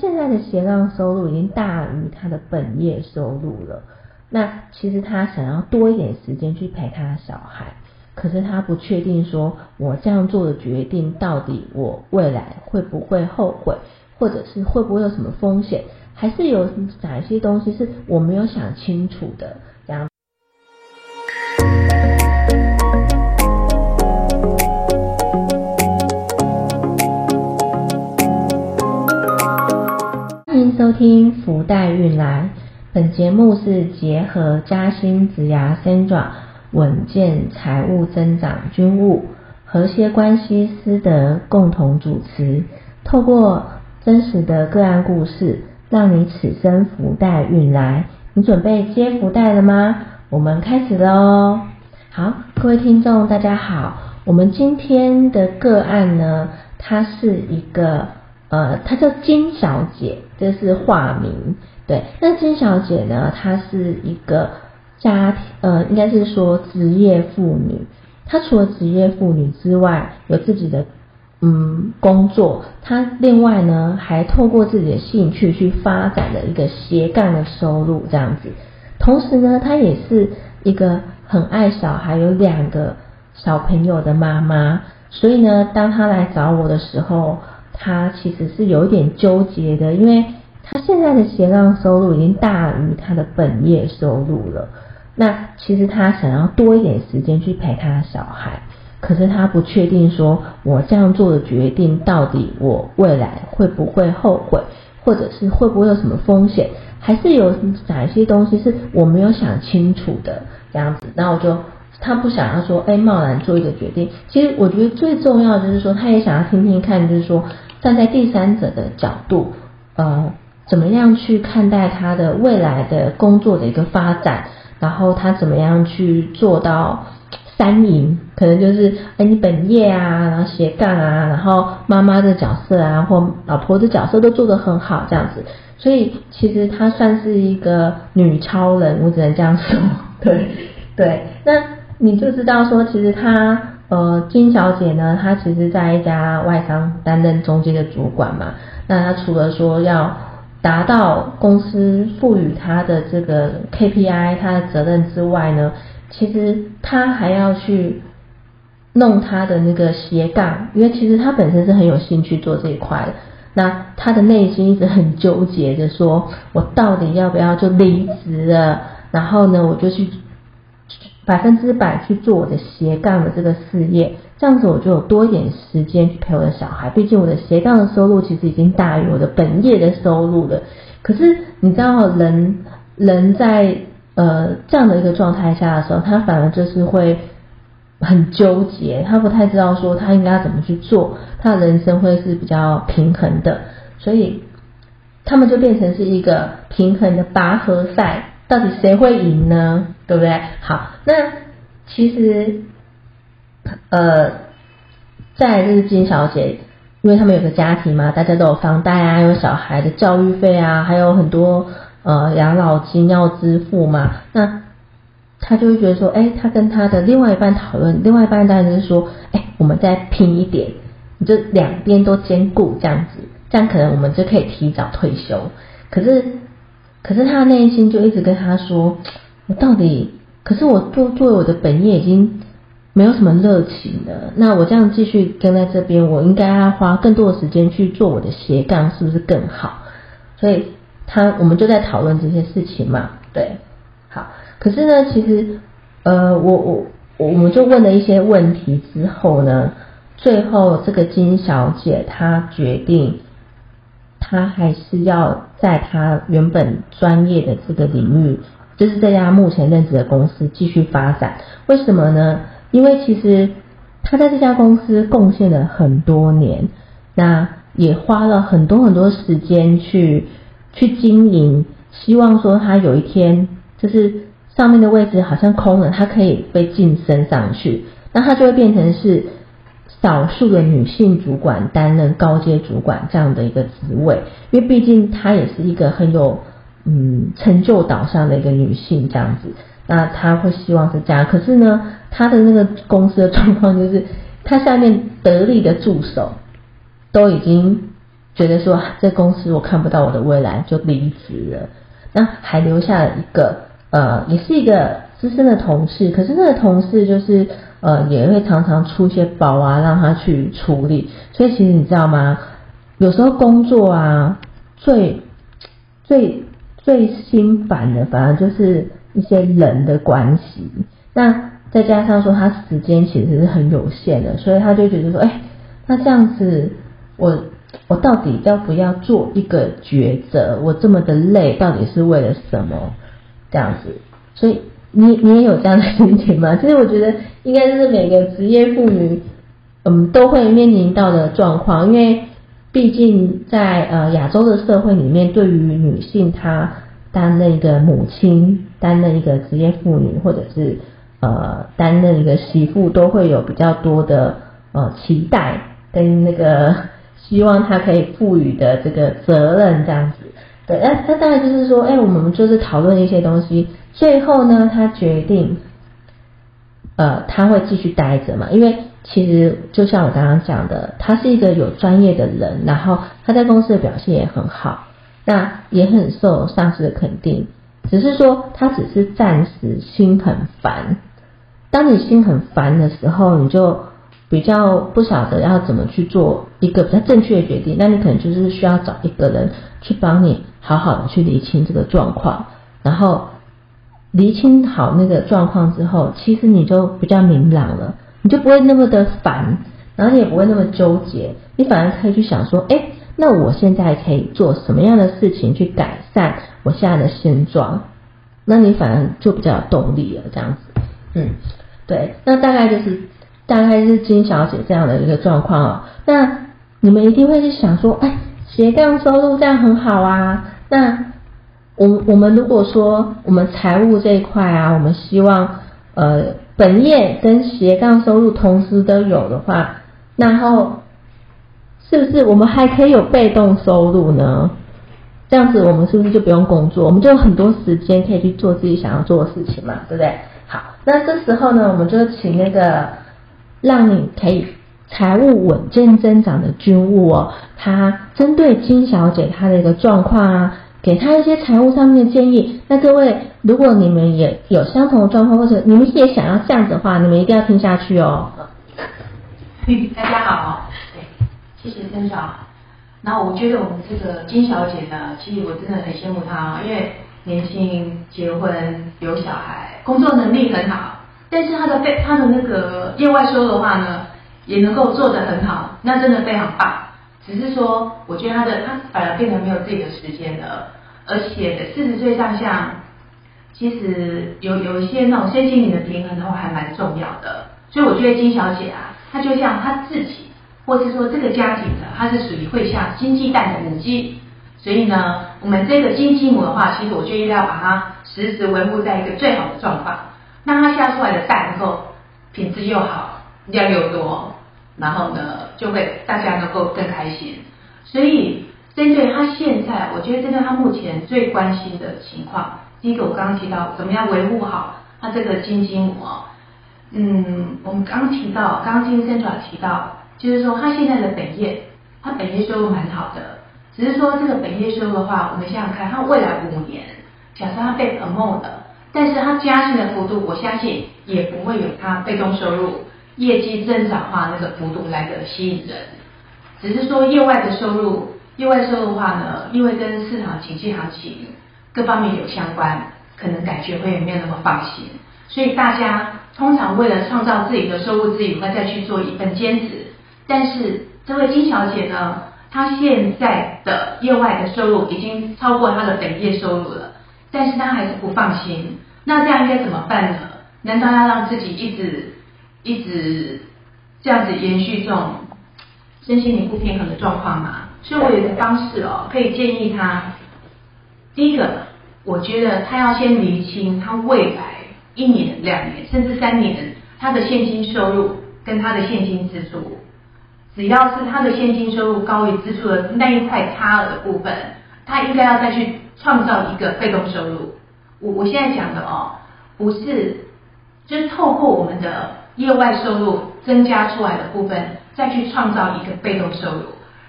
现在的斜杠收入已经大于他的本业收入了。那其实他想要多一点时间去陪他的小孩，可是他不确定说，我这样做的决定到底我未来会不会后悔，或者是会不会有什么风险，还是有哪一些东西是我没有想清楚的收听福袋运来。本节目是结合嘉兴子牙 Sandra 稳健财务增长军务和谐关系师德共同主持，透过真实的个案故事，让你此生福袋运来。你准备接福袋了吗？我们开始喽！好，各位听众大家好，我们今天的个案呢，它是一个呃，它叫金小姐，这是化名。对，那金小姐呢？她是一个家庭，呃，应该是说职业妇女。她除了职业妇女之外，有自己的嗯工作。她另外呢，还透过自己的兴趣去发展了一个斜杠的收入，这样子。同时呢，她也是一个很爱小孩，有两个小朋友的妈妈。所以呢，当她来找我的时候，她其实是有一点纠结的，因为。他现在的斜杠收入已经大于他的本业收入了。那其实他想要多一点时间去陪他的小孩，可是他不确定说，我这样做的决定到底我未来会不会后悔，或者是会不会有什么风险，还是有哪一些东西是我没有想清楚的这样子。那我就他不想要说，哎，贸然做一个决定。其实我觉得最重要就是说，他也想要听听看，就是说站在第三者的角度，呃。怎么样去看待他的未来的工作的一个发展？然后他怎么样去做到三赢？可能就是哎，你本业啊，然后斜杠啊，然后妈妈的角色啊，或老婆的角色都做得很好，这样子。所以其实她算是一个女超人，我只能这样说。对对，那你就知道说，其实她呃金小姐呢，她其实在一家外商担任中间的主管嘛。那她除了说要达到公司赋予他的这个 KPI，他的责任之外呢，其实他还要去弄他的那个斜杠，因为其实他本身是很有兴趣做这一块的。那他的内心一直很纠结的说，我到底要不要就离职了？然后呢，我就去。百分之百去做我的斜杠的这个事业，这样子我就有多一点时间去陪我的小孩。毕竟我的斜杠的收入其实已经大于我的本业的收入了。可是你知道，人人在呃这样的一个状态下的时候，他反而就是会很纠结，他不太知道说他应该怎么去做，他的人生会是比较平衡的。所以他们就变成是一个平衡的拔河赛。到底谁会赢呢？对不对？好，那其实，呃，在日金小姐，因为他们有个家庭嘛，大家都有房贷啊，有小孩的教育费啊，还有很多呃养老金要支付嘛。那他就会觉得说，哎，他跟他的另外一半讨论，另外一半当然就是说，哎，我们再拼一点，你就两边都兼顾这样子，这样可能我们就可以提早退休。可是。可是他内心就一直跟他说：“我到底……可是我做做我的本业已经没有什么热情了。那我这样继续跟在这边，我应该要花更多的时间去做我的斜杠，是不是更好？所以他我们就在讨论这些事情嘛。对，好。可是呢，其实呃，我我我们就问了一些问题之后呢，最后这个金小姐她决定。”她还是要在他原本专业的这个领域，就是这家目前任职的公司继续发展。为什么呢？因为其实他在这家公司贡献了很多年，那也花了很多很多时间去去经营，希望说他有一天就是上面的位置好像空了，他可以被晋升上去，那他就会变成是。少数的女性主管担任高阶主管这样的一个职位，因为毕竟她也是一个很有嗯成就导向的一个女性这样子，那她会希望是这样。可是呢，她的那个公司的状况就是，她下面得力的助手都已经觉得说这公司我看不到我的未来，就离职了。那还留下了一个呃，也是一个资深的同事，可是那个同事就是呃，也会常常出些包啊，让他去处理。所以其实你知道吗？有时候工作啊，最最最心烦的，反而就是一些人的关系。那再加上说他时间其实是很有限的，所以他就觉得说，哎，那这样子我。我到底要不要做一个抉择？我这么的累，到底是为了什么？这样子，所以你你也有这样的心情吗？其实我觉得应该是每个职业妇女，嗯，都会面临到的状况。因为毕竟在呃亚洲的社会里面，对于女性她担任一个母亲、担任一个职业妇女，或者是呃担任一个媳妇，都会有比较多的呃期待跟那个。希望他可以赋予的这个责任这样子，对，那那当然就是说，哎，我们就是讨论一些东西，最后呢，他决定，呃，他会继续待着嘛，因为其实就像我刚刚讲的，他是一个有专业的人，然后他在公司的表现也很好，那也很受上司的肯定，只是说他只是暂时心很烦，当你心很烦的时候，你就。比较不晓得要怎么去做一个比较正确的决定，那你可能就是需要找一个人去帮你好好的去理清这个状况，然后理清好那个状况之后，其实你就比较明朗了，你就不会那么的烦，然后你也不会那么纠结，你反而可以去想说，哎，那我现在可以做什么样的事情去改善我现在的现状？那你反而就比较有动力了，这样子，嗯，对，那大概就是。大概是金小姐这样的一个状况哦，那你们一定会去想说，哎，斜杠收入这样很好啊。那我我们如果说我们财务这一块啊，我们希望呃本业跟斜杠收入同时都有的话，然后是不是我们还可以有被动收入呢？这样子我们是不是就不用工作，我们就有很多时间可以去做自己想要做的事情嘛，对不对？好，那这时候呢，我们就请那个。让你可以财务稳健增长的军务哦，他针对金小姐她的一个状况啊，给他一些财务上面的建议。那各位，如果你们也有相同的状况，或者你们也想要这样子的话，你们一定要听下去哦。大家好，谢谢曾长。那我觉得我们这个金小姐呢，其实我真的很羡慕她，因为年轻、结婚、有小孩，工作能力很好。但是她的被她的那个业外收的话呢，也能够做得很好，那真的非常棒。只是说，我觉得他的他反而变得没有自己的时间了，而且四十岁上下，其实有有一些那种身心灵的平衡的话，还蛮重要的。所以我觉得金小姐啊，她就像她自己，或是说这个家庭的，她是属于会下金鸡蛋的母鸡。所以呢，我们这个金鸡母的话，其实我就应该要把它时时维护在一个最好的状况。那它下出来的蛋能够品质又好，量又多，然后呢，就会大家能够更开心。所以针对他现在，我觉得针对他目前最关心的情况，第一个我刚刚提到怎么样维护好他这个金金母哦。嗯，我们刚提到，刚刚金生主要提到，就是说他现在的本业，他本业收入蛮好的，只是说这个本业收入的话，我们想想看，他未来五年，假设他被 promote 但是他加薪的幅度，我相信也不会有他被动收入业绩增长化那个幅度来的吸引人。只是说业外的收入，业外收入的话呢，因为跟市场经济行情各方面有相关，可能感觉会没有那么放心。所以大家通常为了创造自己的收入之余，会再去做一份兼职。但是这位金小姐呢，她现在的业外的收入已经超过她的本业收入了。但是她还是不放心，那这样应该怎么办呢？难道要让自己一直一直这样子延续这种身心灵不平衡的状况嘛？所以我有一个方式哦，可以建议他。第一个，我觉得他要先厘清他未来一年、两年甚至三年他的现金收入跟他的现金支出，只要是他的现金收入高于支出的那一块差额的部分，他应该要再去。创造一个被动收入，我我现在讲的哦，不是，就是透过我们的业外收入增加出来的部分，再去创造一个被动收入，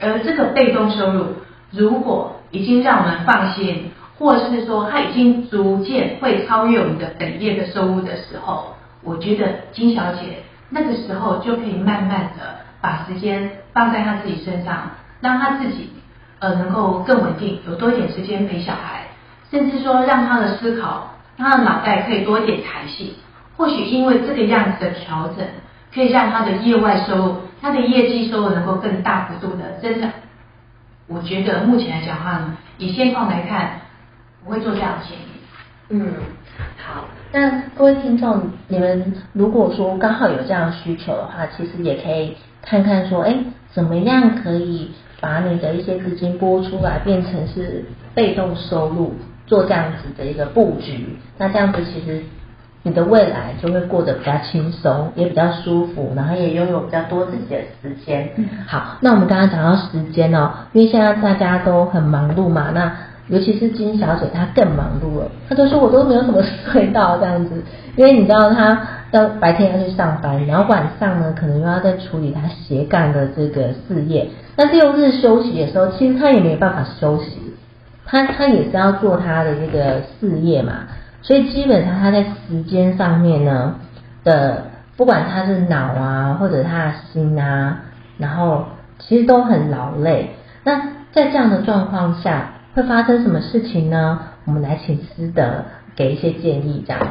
而这个被动收入如果已经让我们放心，或是说它已经逐渐会超越我们的本业的收入的时候，我觉得金小姐那个时候就可以慢慢的把时间放在她自己身上，让她自己呃能够更稳定，有多一点时间陪小孩，甚至说让她的思考，让她的脑袋可以多一点弹性。或许因为这个样子的调整，可以让他的业外收入、他的业绩收入能够更大幅度的增长。我觉得目前来讲的话呢，以现况来看，我会做这样的建议。嗯，好，那各位听众，你们如果说刚好有这样的需求的话，其实也可以看看说，哎，怎么样可以把你的一些资金拨出来，变成是被动收入，做这样子的一个布局。那这样子其实你的未来就会过得比较轻松，也比较舒服，然后也拥有比较多自己的时间。好，那我们刚刚讲到时间哦，因为现在大家都很忙碌嘛，那尤其是金小姐她更忙碌了，她都说我都没有什么睡到这样子，因为你知道她要白天要去上班，然后晚上呢可能又要在处理她斜杠的这个事业，那六日休息的时候，其实她也没办法休息，她她也是要做她的这个事业嘛。所以基本上他在时间上面呢的，不管他是脑啊或者他的心啊，然后其实都很劳累。那在这样的状况下，会发生什么事情呢？我们来请师德给一些建议，这样。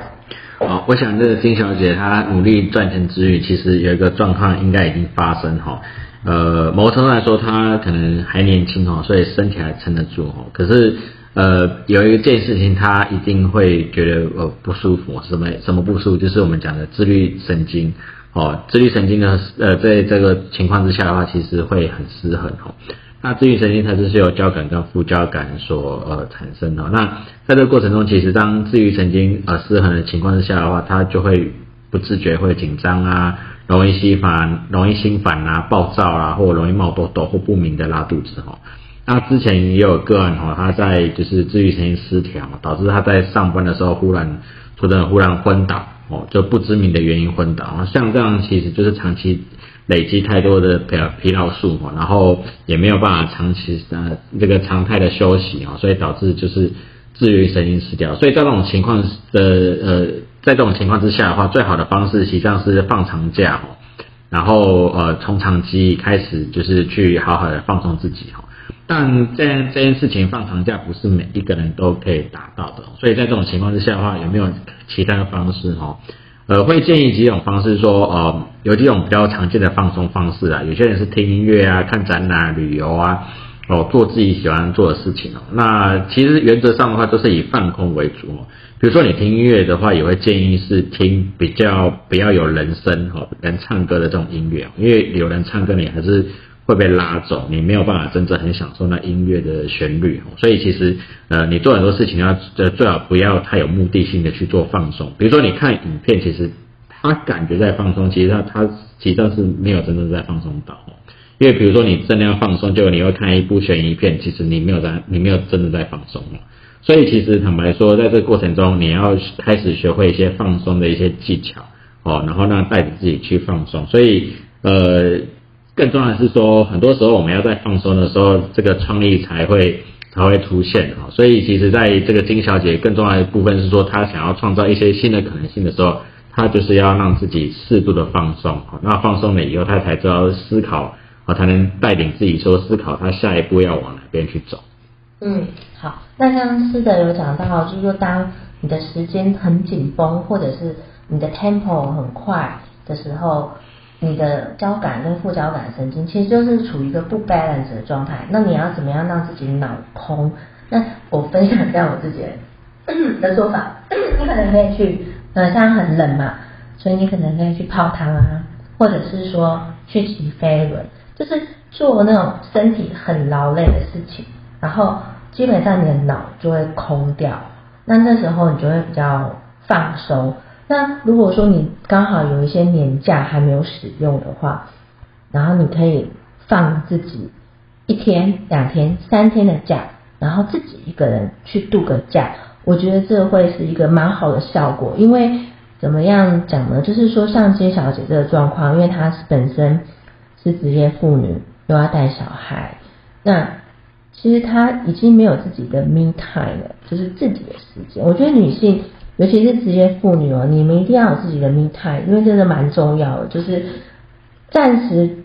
好，我想这个金小姐她努力赚钱之余，其实有一个状况应该已经发生哈。呃，某程度来说，她可能还年轻哦，所以身体还撑得住哦。可是。呃，有一件事情，他一定会觉得呃不舒服，什么什么不舒服，就是我们讲的自律神经哦，自律神经呢，呃，在这个情况之下的话，其实会很失衡哦。那自律神经它就是由交感跟副交感所呃产生的。那在这个过程中，其实当自律神经呃失衡的情况之下的话，它就会不自觉会紧张啊，容易心烦，容易心烦啊，暴躁啊，或容易冒痘痘或不明的拉肚子哈。那之前也有个案哈，他在就是自律神经失调，导致他在上班的时候忽然突然忽然昏倒哦，就不知名的原因昏倒。像这样其实就是长期累积太多的疲疲劳素哦，然后也没有办法长期呃这个常态的休息啊，所以导致就是自律神经失调。所以在这种情况的呃，在这种情况之下的话，最好的方式实际上是放长假哦，然后呃从长期开始就是去好好的放松自己哦。但这这件事情放长假不是每一个人都可以达到的，所以在这种情况之下的话，有没有其他的方式哈？呃，会建议几种方式，说呃，有几种比较常见的放松方式啊。有些人是听音乐啊、看展览、旅游啊，哦，做自己喜欢做的事情哦。那其实原则上的话，都是以放空为主哦。比如说你听音乐的话，也会建议是听比较比较有人声哈，人唱歌的这种音乐，因为有人唱歌你还是。会被拉走，你没有办法真正很享受那音乐的旋律，所以其实呃，你做很多事情要呃最好不要太有目的性的去做放松。比如说你看影片，其实他感觉在放松，其实他他实际上是没有真正在放松到。因为比如说你真的要放松，就你会看一部悬疑片，其实你没有在你没有真的在放松所以其实坦白说，在这个过程中，你要开始学会一些放松的一些技巧哦，然后让带着自己去放松。所以呃。更重要的是说，很多时候我们要在放松的时候，这个创意才会才会出现啊。所以其实在这个金小姐更重要的部分是说，她想要创造一些新的可能性的时候，她就是要让自己适度的放松。那放松了以后，她才知道思考啊，才能带领自己说思考她下一步要往哪边去走。嗯，好。那刚刚师德有讲到，就是说当你的时间很紧绷，或者是你的 tempo 很快的时候。你的交感跟副交感神经其实就是处于一个不 balance 的状态，那你要怎么样让自己脑空？那我分享一下我自己的做法，你可能可以去，呃，像很冷嘛，所以你可能可以去泡汤啊，或者是说去骑飞轮，就是做那种身体很劳累的事情，然后基本上你的脑就会空掉，那那时候你就会比较放松。那如果说你刚好有一些年假还没有使用的话，然后你可以放自己一天、两天、三天的假，然后自己一个人去度个假，我觉得这会是一个蛮好的效果。因为怎么样讲呢？就是说像金小姐这个状况，因为她是本身是职业妇女，又要带小孩，那其实她已经没有自己的 me time 了，就是自己的时间。我觉得女性，尤其是职业妇女哦，你们一定要有自己的 me time，因为真的蛮重要的，就是暂时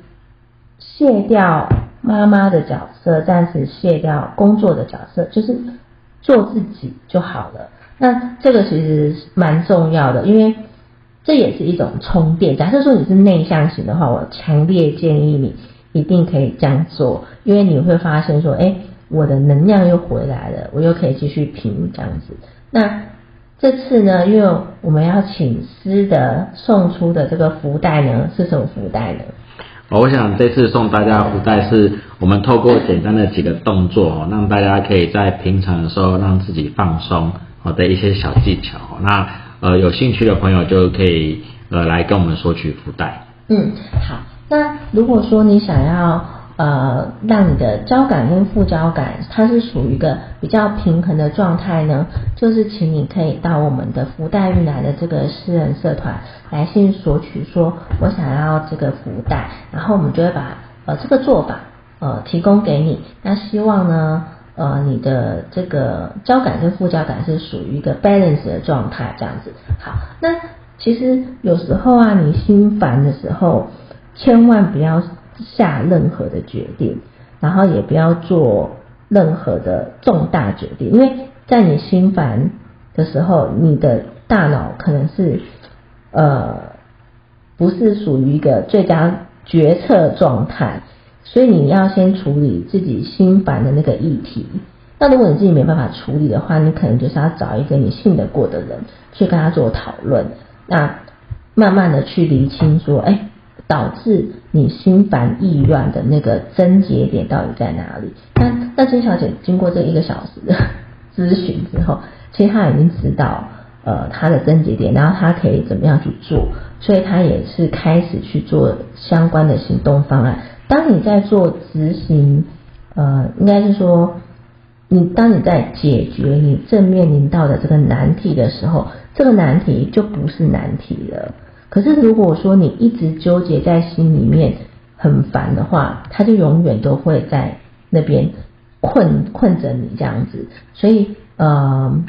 卸掉妈妈的角色，暂时卸掉工作的角色，就是做自己就好了。那这个其实蛮重要的，因为这也是一种充电。假设说你是内向型的话，我强烈建议你一定可以这样做，因为你会发现说，哎，我的能量又回来了，我又可以继续拼这样子。那这次呢，因为我们要请师的送出的这个福袋呢，是什么福袋呢？我想这次送大家福袋是我们透过简单的几个动作哦，让大家可以在平常的时候让自己放松。好的一些小技巧，那呃有兴趣的朋友就可以呃来跟我们索取福袋。嗯，好。那如果说你想要呃让你的交感跟副交感它是属于一个比较平衡的状态呢，就是请你可以到我们的福袋运来的这个私人社团来信索取，说我想要这个福袋，然后我们就会把呃这个做法呃提供给你。那希望呢。呃，你的这个交感跟副交感是属于一个 balance 的状态，这样子。好，那其实有时候啊，你心烦的时候，千万不要下任何的决定，然后也不要做任何的重大决定，因为在你心烦的时候，你的大脑可能是呃不是属于一个最佳决策状态。所以你要先处理自己心烦的那个议题。那如果你自己没办法处理的话，你可能就是要找一个你信得过的人去跟他做讨论。那慢慢的去厘清说，哎，导致你心烦意乱的那个症结点到底在哪里？那那金小姐经过这一个小时的咨询之后，其实她已经知道呃她的症结点，然后她可以怎么样去做，所以她也是开始去做相关的行动方案。当你在做执行，呃，应该是说，你当你在解决你正面临到的这个难题的时候，这个难题就不是难题了。可是如果说你一直纠结在心里面很烦的话，他就永远都会在那边困困着你这样子。所以，呃，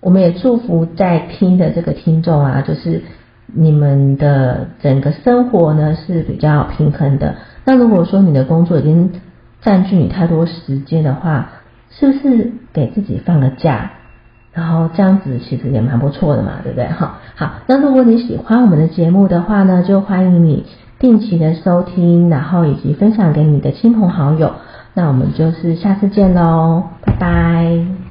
我们也祝福在听的这个听众啊，就是你们的整个生活呢是比较平衡的。那如果说你的工作已经占据你太多时间的话，是不是给自己放个假？然后这样子其实也蛮不错的嘛，对不对？哈，好。那如果你喜欢我们的节目的话呢，就欢迎你定期的收听，然后以及分享给你的亲朋好友。那我们就是下次见喽，拜拜。